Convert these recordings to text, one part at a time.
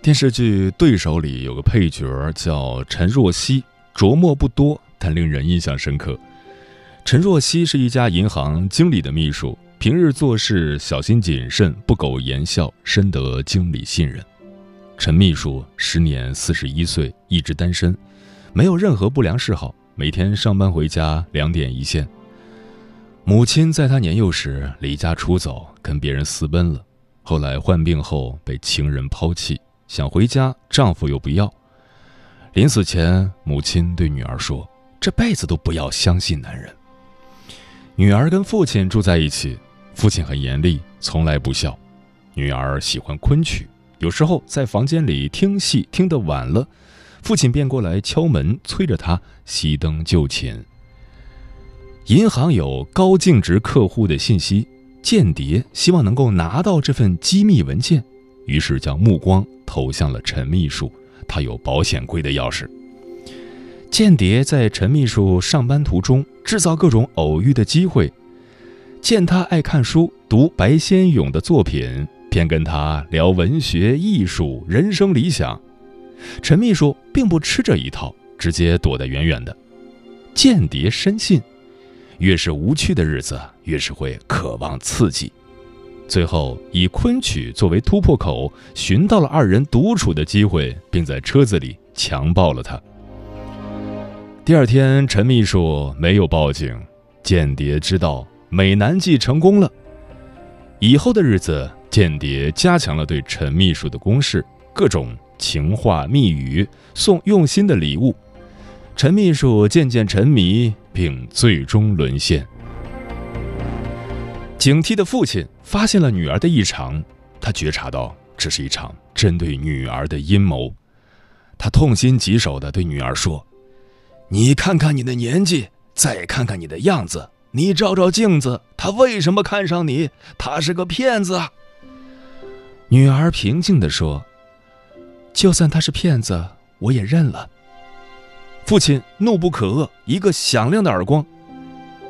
电视剧《对手》里有个配角叫陈若曦，着墨不多，但令人印象深刻。陈若曦是一家银行经理的秘书，平日做事小心谨慎，不苟言笑，深得经理信任。陈秘书时年四十一岁，一直单身，没有任何不良嗜好，每天上班回家两点一线。母亲在他年幼时离家出走，跟别人私奔了，后来患病后被情人抛弃。想回家，丈夫又不要。临死前，母亲对女儿说：“这辈子都不要相信男人。”女儿跟父亲住在一起，父亲很严厉，从来不笑。女儿喜欢昆曲，有时候在房间里听戏听得晚了，父亲便过来敲门，催着她熄灯就寝。银行有高净值客户的信息，间谍希望能够拿到这份机密文件，于是将目光。投向了陈秘书，他有保险柜的钥匙。间谍在陈秘书上班途中制造各种偶遇的机会，见他爱看书，读白先勇的作品，便跟他聊文学、艺术、人生理想。陈秘书并不吃这一套，直接躲得远远的。间谍深信，越是无趣的日子，越是会渴望刺激。最后以昆曲作为突破口，寻到了二人独处的机会，并在车子里强暴了他。第二天，陈秘书没有报警，间谍知道美男计成功了。以后的日子，间谍加强了对陈秘书的攻势，各种情话蜜语，送用心的礼物。陈秘书渐渐沉迷，并最终沦陷。警惕的父亲发现了女儿的异常，他觉察到这是一场针对女儿的阴谋，他痛心疾首地对女儿说：“你看看你的年纪，再看看你的样子，你照照镜子，他为什么看上你？他是个骗子。”女儿平静地说：“就算他是骗子，我也认了。”父亲怒不可遏，一个响亮的耳光。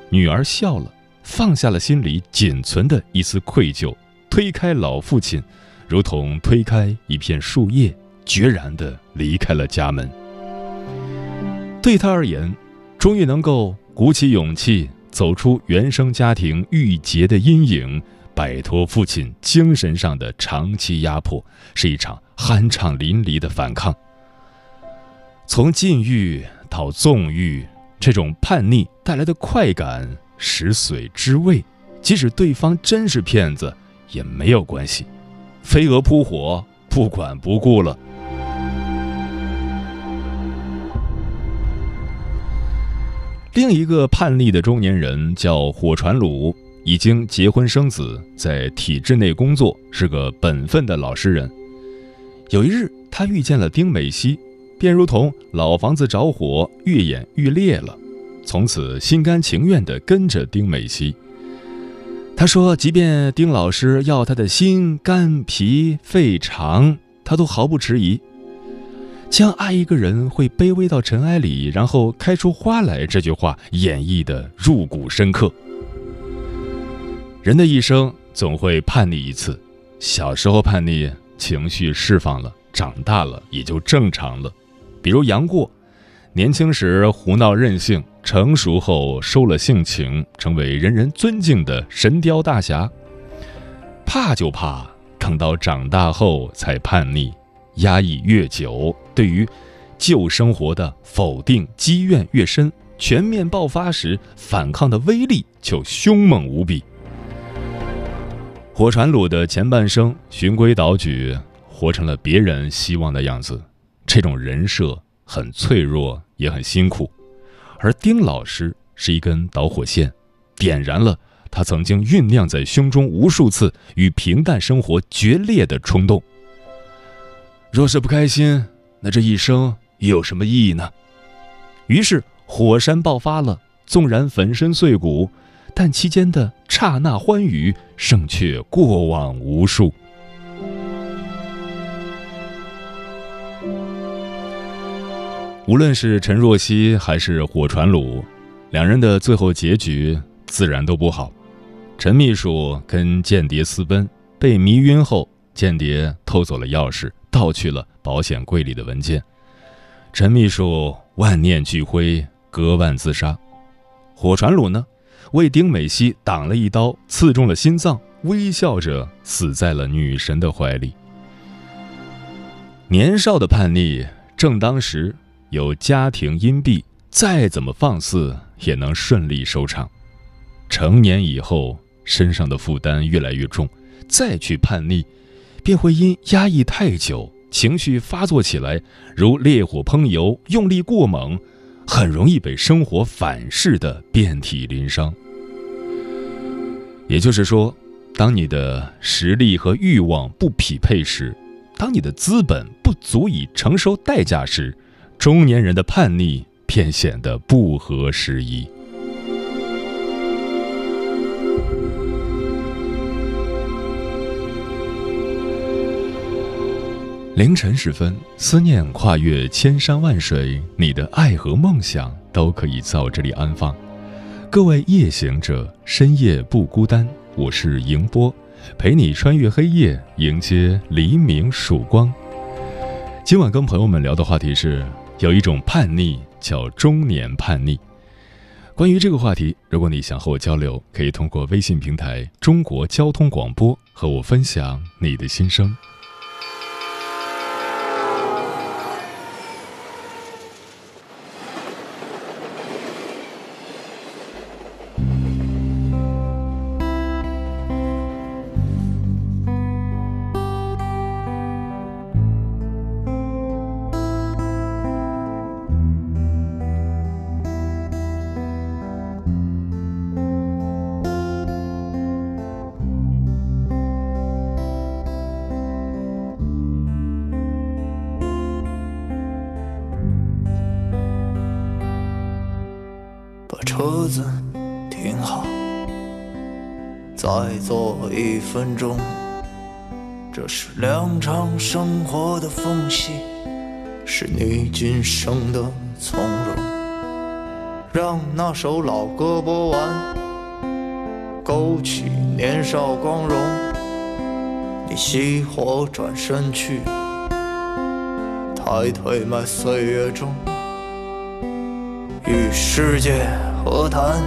女儿笑了。放下了心里仅存的一丝愧疚，推开老父亲，如同推开一片树叶，决然地离开了家门。对他而言，终于能够鼓起勇气走出原生家庭郁结的阴影，摆脱父亲精神上的长期压迫，是一场酣畅淋漓的反抗。从禁欲到纵欲，这种叛逆带来的快感。食髓知味，即使对方真是骗子，也没有关系。飞蛾扑火，不管不顾了。另一个叛逆的中年人叫火传鲁，已经结婚生子，在体制内工作，是个本分的老实人。有一日，他遇见了丁美熙，便如同老房子着火，愈演愈烈了。从此心甘情愿地跟着丁美熙。他说：“即便丁老师要他的心、肝、脾、肺、肠，他都毫不迟疑。将爱一个人会卑微到尘埃里，然后开出花来。”这句话演绎的入骨深刻。人的一生总会叛逆一次，小时候叛逆，情绪释放了，长大了也就正常了。比如杨过，年轻时胡闹任性。成熟后收了性情，成为人人尊敬的神雕大侠。怕就怕等到长大后才叛逆，压抑越久，对于旧生活的否定积怨越深，全面爆发时反抗的威力就凶猛无比。火传鲁的前半生循规蹈矩，活成了别人希望的样子，这种人设很脆弱，也很辛苦。而丁老师是一根导火线，点燃了他曾经酝酿在胸中无数次与平淡生活决裂的冲动。若是不开心，那这一生又有什么意义呢？于是火山爆发了，纵然粉身碎骨，但期间的刹那欢愉胜却过往无数。无论是陈若曦还是火传鲁，两人的最后结局自然都不好。陈秘书跟间谍私奔，被迷晕后，间谍偷走了钥匙，盗去了保险柜里的文件。陈秘书万念俱灰，割腕自杀。火传鲁呢，为丁美熙挡了一刀，刺中了心脏，微笑着死在了女神的怀里。年少的叛逆，正当时。有家庭荫蔽，再怎么放肆也能顺利收场。成年以后，身上的负担越来越重，再去叛逆，便会因压抑太久，情绪发作起来，如烈火烹油，用力过猛，很容易被生活反噬的遍体鳞伤。也就是说，当你的实力和欲望不匹配时，当你的资本不足以承受代价时，中年人的叛逆便显得不合时宜。凌晨时分，思念跨越千山万水，你的爱和梦想都可以在我这里安放。各位夜行者，深夜不孤单，我是迎波，陪你穿越黑夜，迎接黎明曙光。今晚跟朋友们聊的话题是。有一种叛逆叫中年叛逆。关于这个话题，如果你想和我交流，可以通过微信平台“中国交通广播”和我分享你的心声。做一分钟。这是两场生活的缝隙，是你今生的从容。让那首老歌播完，勾起年少光荣。你熄火转身去，抬腿迈岁月中，与世界。何谈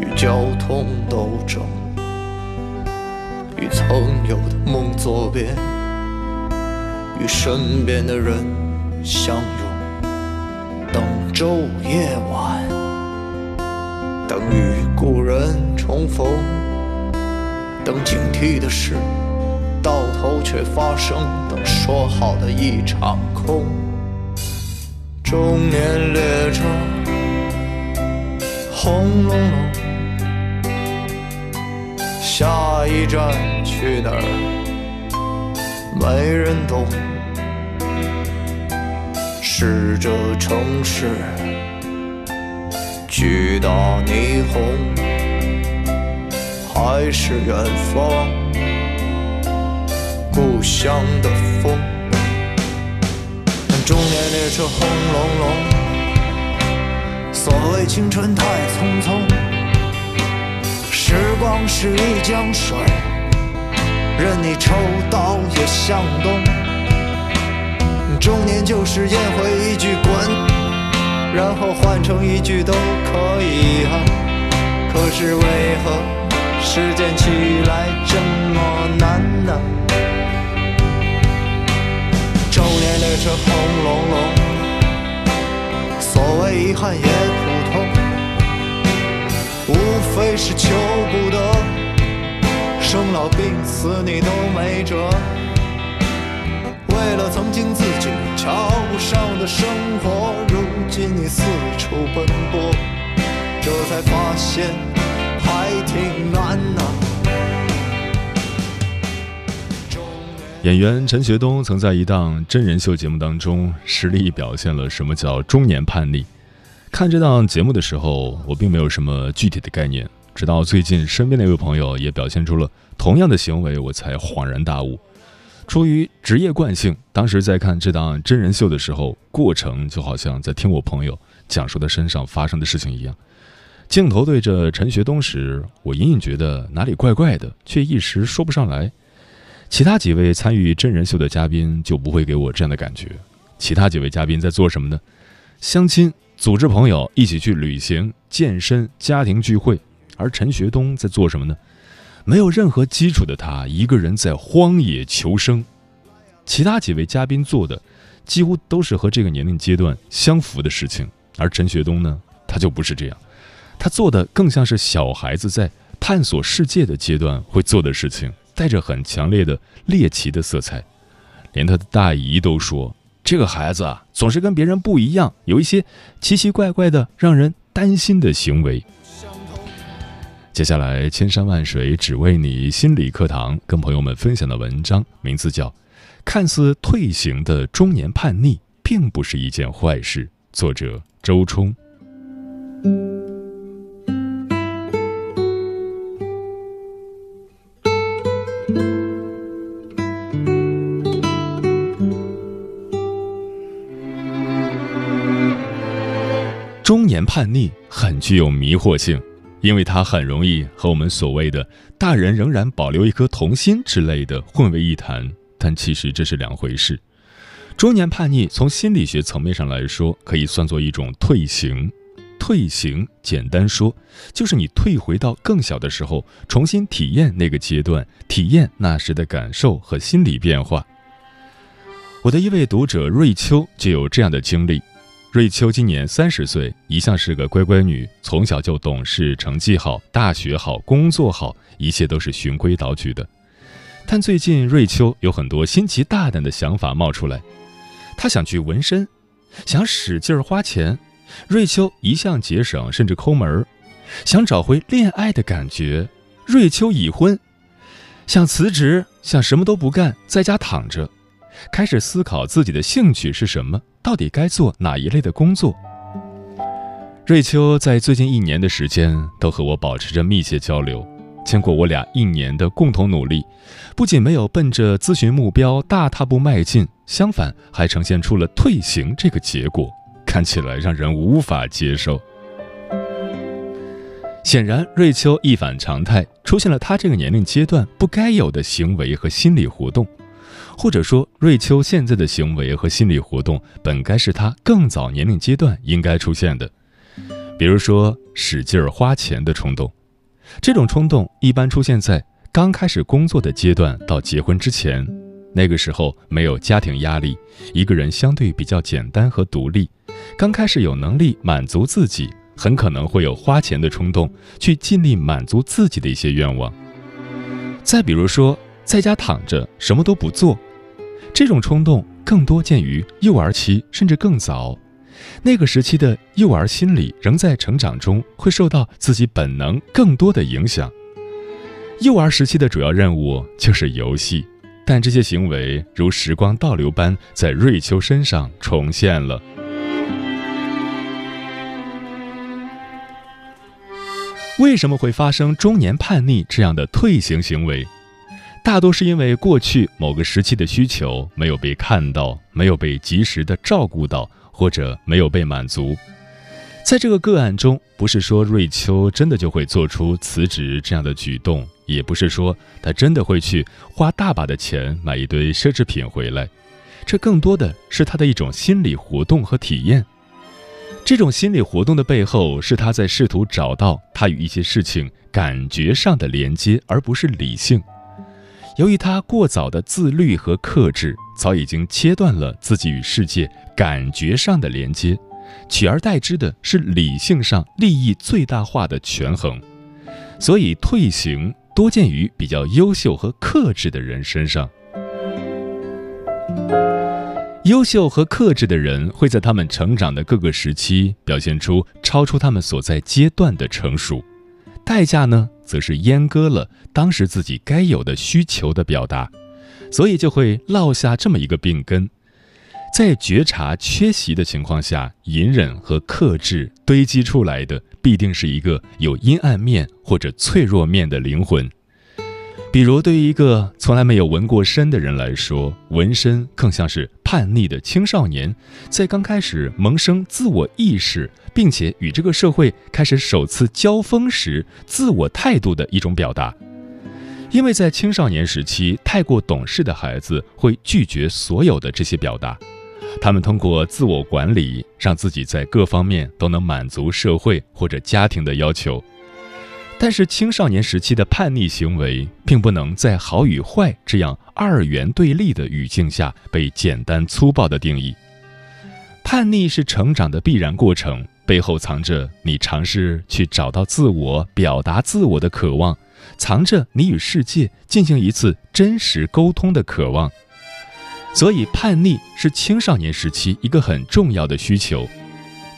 与交通斗争，与曾有的梦作别，与身边的人相拥，等昼夜晚，等与故人重逢，等警惕的事到头却发生，等说好的一场空。中年列车。轰隆隆，下一站去哪儿？没人懂。是这城市巨大霓虹，还是远方故乡的风？中年列车轰隆隆。所谓青春太匆匆，时光是一江水，任你抽刀也向东。中年就是咽回一句滚，然后换成一句都可以啊。可是为何时间起来这么难呢？周年列车轰隆隆，所谓遗憾也是求不得，生老病死你都没辙。为了曾经自己瞧不上的生活，如今你四处奔波，这才发现还挺难呐、演员陈学冬曾在一档真人秀节目当中实力表现了什么叫中年叛逆。看这档节目的时候，我并没有什么具体的概念，直到最近身边的一位朋友也表现出了同样的行为，我才恍然大悟。出于职业惯性，当时在看这档真人秀的时候，过程就好像在听我朋友讲述他身上发生的事情一样。镜头对着陈学冬时，我隐隐觉得哪里怪怪的，却一时说不上来。其他几位参与真人秀的嘉宾就不会给我这样的感觉。其他几位嘉宾在做什么呢？相亲、组织朋友一起去旅行、健身、家庭聚会，而陈学冬在做什么呢？没有任何基础的他，一个人在荒野求生。其他几位嘉宾做的，几乎都是和这个年龄阶段相符的事情，而陈学冬呢，他就不是这样，他做的更像是小孩子在探索世界的阶段会做的事情。带着很强烈的猎奇的色彩，连他的大姨都说：“这个孩子啊，总是跟别人不一样，有一些奇奇怪怪的、让人担心的行为。”接下来，千山万水只为你心理课堂跟朋友们分享的文章，名字叫《看似退行的中年叛逆，并不是一件坏事》，作者周冲。中年叛逆很具有迷惑性，因为它很容易和我们所谓的“大人仍然保留一颗童心”之类的混为一谈，但其实这是两回事。中年叛逆从心理学层面上来说，可以算作一种退行。退行，简单说，就是你退回到更小的时候，重新体验那个阶段，体验那时的感受和心理变化。我的一位读者瑞秋就有这样的经历。瑞秋今年三十岁，一向是个乖乖女，从小就懂事，成绩好，大学好，工作好，一切都是循规蹈矩的。但最近，瑞秋有很多新奇大胆的想法冒出来，她想去纹身，想使劲花钱。瑞秋一向节省，甚至抠门儿想找回恋爱的感觉。瑞秋已婚，想辞职，想什么都不干，在家躺着。开始思考自己的兴趣是什么，到底该做哪一类的工作。瑞秋在最近一年的时间都和我保持着密切交流，经过我俩一年的共同努力，不仅没有奔着咨询目标大踏步迈进，相反还呈现出了退行这个结果，看起来让人无法接受。显然，瑞秋一反常态，出现了她这个年龄阶段不该有的行为和心理活动。或者说，瑞秋现在的行为和心理活动本该是她更早年龄阶段应该出现的，比如说使劲儿花钱的冲动。这种冲动一般出现在刚开始工作的阶段到结婚之前，那个时候没有家庭压力，一个人相对比较简单和独立，刚开始有能力满足自己，很可能会有花钱的冲动，去尽力满足自己的一些愿望。再比如说，在家躺着什么都不做。这种冲动更多见于幼儿期，甚至更早。那个时期的幼儿心理仍在成长中，会受到自己本能更多的影响。幼儿时期的主要任务就是游戏，但这些行为如时光倒流般在瑞秋身上重现了。为什么会发生中年叛逆这样的退行行为？大多是因为过去某个时期的需求没有被看到，没有被及时的照顾到，或者没有被满足。在这个个案中，不是说瑞秋真的就会做出辞职这样的举动，也不是说他真的会去花大把的钱买一堆奢侈品回来，这更多的是他的一种心理活动和体验。这种心理活动的背后，是他在试图找到他与一些事情感觉上的连接，而不是理性。由于他过早的自律和克制，早已经切断了自己与世界感觉上的连接，取而代之的是理性上利益最大化的权衡。所以，退行多见于比较优秀和克制的人身上。优秀和克制的人会在他们成长的各个时期表现出超出他们所在阶段的成熟，代价呢，则是阉割了当时自己该有的需求的表达，所以就会落下这么一个病根：在觉察缺席的情况下，隐忍和克制堆积出来的，必定是一个有阴暗面或者脆弱面的灵魂。比如，对于一个从来没有纹过身的人来说，纹身更像是叛逆的青少年在刚开始萌生自我意识，并且与这个社会开始首次交锋时自我态度的一种表达。因为在青少年时期，太过懂事的孩子会拒绝所有的这些表达，他们通过自我管理，让自己在各方面都能满足社会或者家庭的要求。但是青少年时期的叛逆行为，并不能在好与坏这样二元对立的语境下被简单粗暴的定义。叛逆是成长的必然过程，背后藏着你尝试去找到自我、表达自我的渴望，藏着你与世界进行一次真实沟通的渴望。所以，叛逆是青少年时期一个很重要的需求。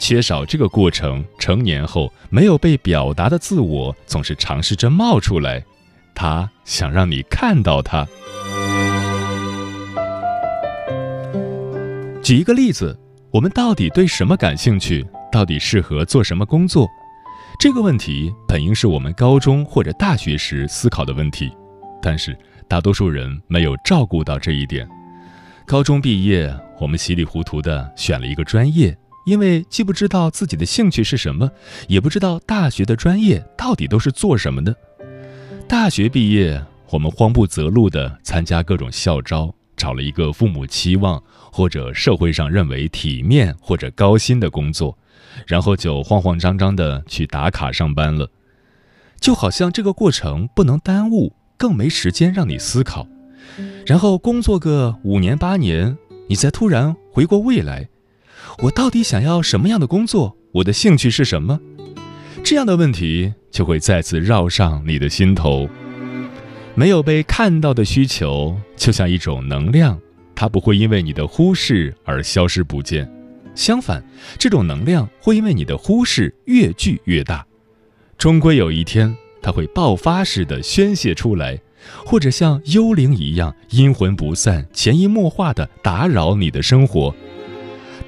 缺少这个过程，成年后没有被表达的自我总是尝试着冒出来，他想让你看到他。举一个例子，我们到底对什么感兴趣？到底适合做什么工作？这个问题本应是我们高中或者大学时思考的问题，但是大多数人没有照顾到这一点。高中毕业，我们稀里糊涂的选了一个专业。因为既不知道自己的兴趣是什么，也不知道大学的专业到底都是做什么的。大学毕业，我们慌不择路地参加各种校招，找了一个父母期望或者社会上认为体面或者高薪的工作，然后就慌慌张张地去打卡上班了。就好像这个过程不能耽误，更没时间让你思考。然后工作个五年八年，你才突然回过味来。我到底想要什么样的工作？我的兴趣是什么？这样的问题就会再次绕上你的心头。没有被看到的需求，就像一种能量，它不会因为你的忽视而消失不见。相反，这种能量会因为你的忽视越聚越大，终归有一天，它会爆发式的宣泄出来，或者像幽灵一样阴魂不散、潜移默化的打扰你的生活。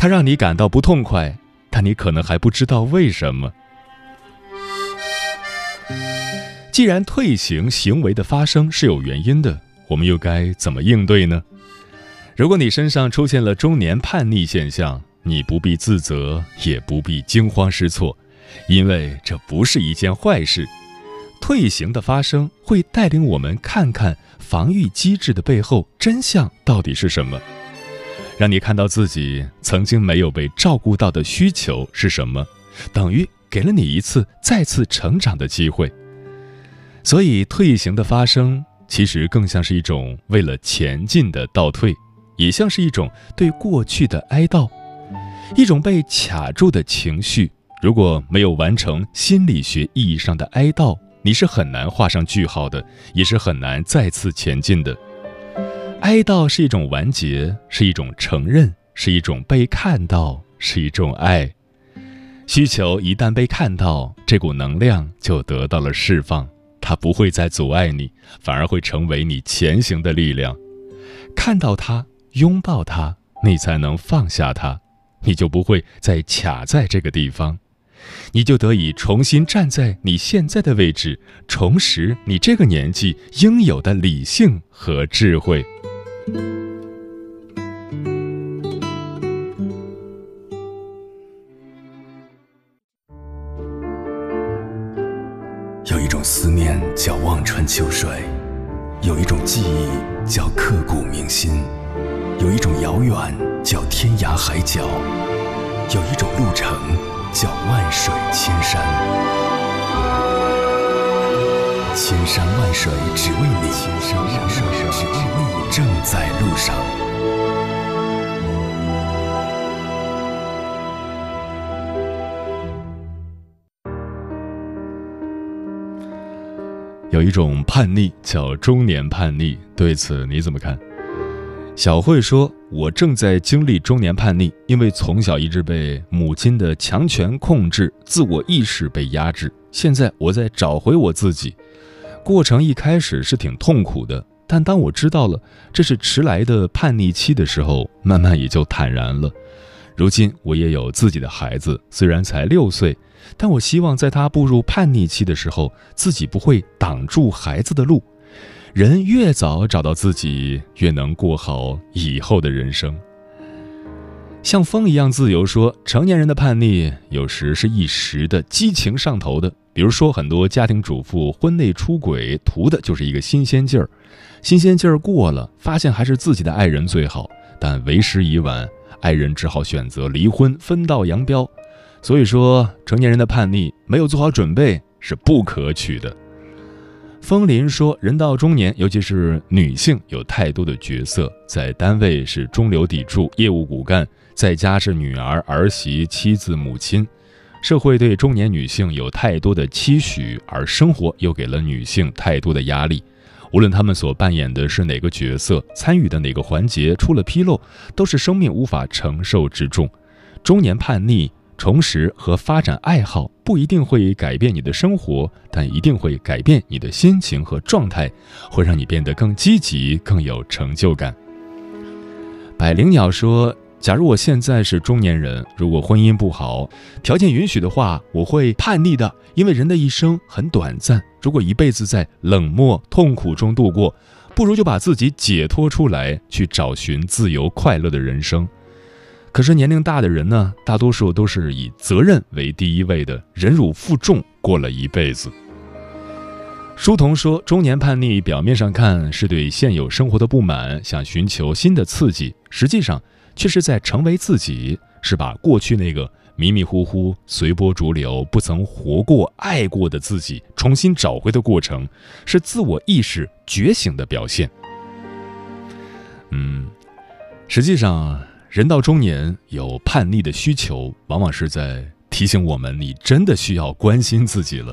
它让你感到不痛快，但你可能还不知道为什么。既然退行行为的发生是有原因的，我们又该怎么应对呢？如果你身上出现了中年叛逆现象，你不必自责，也不必惊慌失措，因为这不是一件坏事。退行的发生会带领我们看看防御机制的背后真相到底是什么。让你看到自己曾经没有被照顾到的需求是什么，等于给了你一次再次成长的机会。所以，退行的发生其实更像是一种为了前进的倒退，也像是一种对过去的哀悼，一种被卡住的情绪。如果没有完成心理学意义上的哀悼，你是很难画上句号的，也是很难再次前进的。哀悼是一种完结，是一种承认，是一种被看到，是一种爱。需求一旦被看到，这股能量就得到了释放，它不会再阻碍你，反而会成为你前行的力量。看到它，拥抱它，你才能放下它，你就不会再卡在这个地方，你就得以重新站在你现在的位置，重拾你这个年纪应有的理性和智慧。有一种叛逆叫中年叛逆，对此你怎么看？小慧说：“我正在经历中年叛逆，因为从小一直被母亲的强权控制，自我意识被压制。现在我在找回我自己，过程一开始是挺痛苦的，但当我知道了这是迟来的叛逆期的时候，慢慢也就坦然了。如今我也有自己的孩子，虽然才六岁，但我希望在他步入叛逆期的时候，自己不会挡住孩子的路。”人越早找到自己，越能过好以后的人生。像风一样自由，说成年人的叛逆有时是一时的激情上头的。比如说，很多家庭主妇婚内出轨，图的就是一个新鲜劲儿。新鲜劲儿过了，发现还是自己的爱人最好，但为时已晚，爱人只好选择离婚，分道扬镳。所以说，成年人的叛逆没有做好准备是不可取的。风林说：“人到中年，尤其是女性，有太多的角色，在单位是中流砥柱、业务骨干，在家是女儿、儿媳、妻子、母亲。社会对中年女性有太多的期许，而生活又给了女性太多的压力。无论他们所扮演的是哪个角色，参与的哪个环节出了纰漏，都是生命无法承受之重。中年叛逆。”重拾和发展爱好不一定会改变你的生活，但一定会改变你的心情和状态，会让你变得更积极、更有成就感。百灵鸟说：“假如我现在是中年人，如果婚姻不好，条件允许的话，我会叛逆的。因为人的一生很短暂，如果一辈子在冷漠、痛苦中度过，不如就把自己解脱出来，去找寻自由快乐的人生。”可是年龄大的人呢，大多数都是以责任为第一位的，忍辱负重过了一辈子。书童说，中年叛逆表面上看是对现有生活的不满，想寻求新的刺激，实际上却是在成为自己，是把过去那个迷迷糊糊、随波逐流、不曾活过、爱过的自己重新找回的过程，是自我意识觉醒的表现。嗯，实际上。人到中年有叛逆的需求，往往是在提醒我们：你真的需要关心自己了。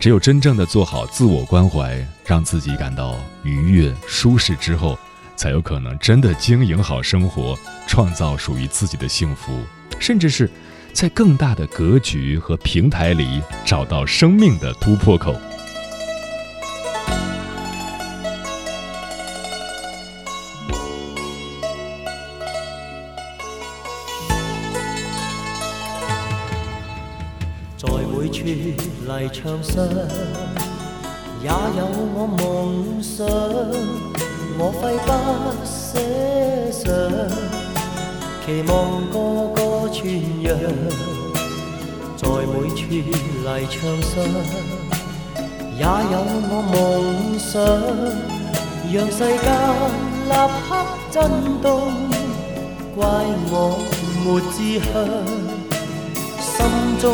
只有真正的做好自我关怀，让自己感到愉悦舒适之后，才有可能真的经营好生活，创造属于自己的幸福，甚至是在更大的格局和平台里找到生命的突破口。在每处泥墙上也有我梦想，我挥笔写上，期望个个传扬。在每处泥墙上也有我梦想，让世间立刻震动，怪我没志向，心中。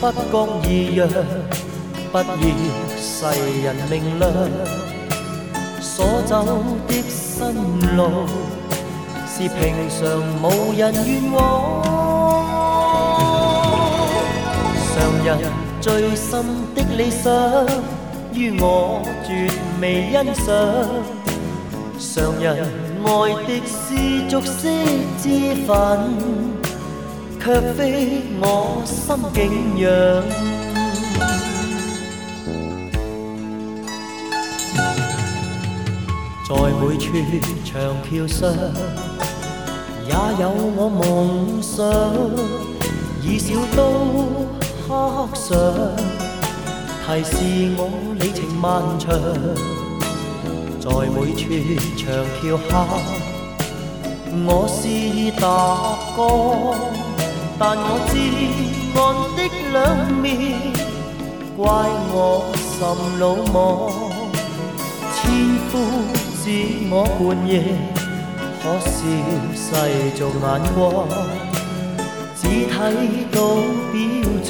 不觉异样，不要世人明亮。所走的新路，是平常无人愿往。常人最深的理想，于我绝未欣赏。常人爱的是俗世之分。却非我心景仰，每处长桥上也有我梦想，以小刀刻上，提示我里程漫长。在每处长桥下，我是踏过。但我至暗的两面，怪我甚鲁莽。千夫指我半夜，可笑世俗眼光。只睇到表象，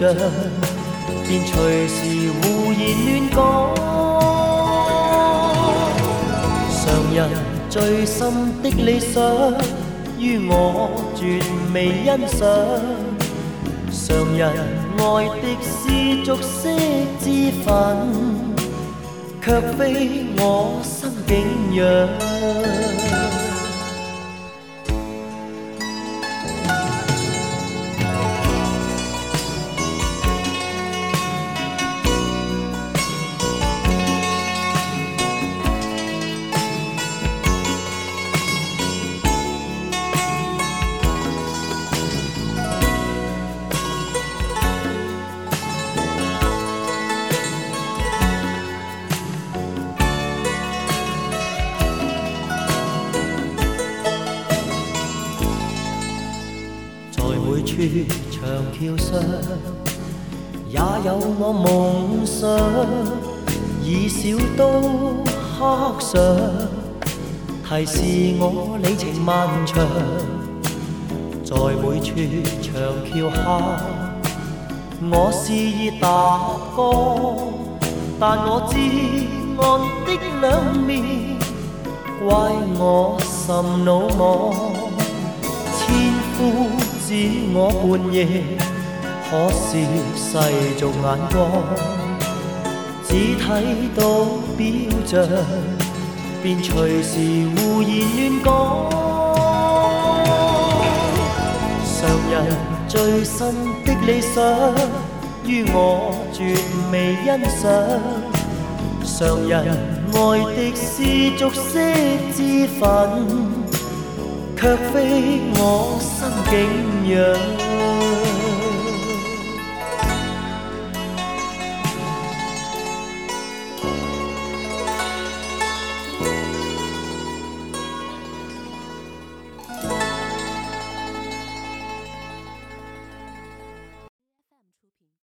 便随时胡言乱讲。常人最深的理想，于我绝未欣赏。常人爱的是俗色之分，却非我心景有我夢想，以小刀刻上，提示我里程漫長。在每處長橋下，我肆意踏歌，但我知岸的兩面，怪我甚魯莽。千夫指我半夜，可笑世俗眼光，只睇到表象，便隨時胡言亂講。常人最深的理想，於我絕未欣賞。常人愛的是俗色之粉。卻非我心景仰。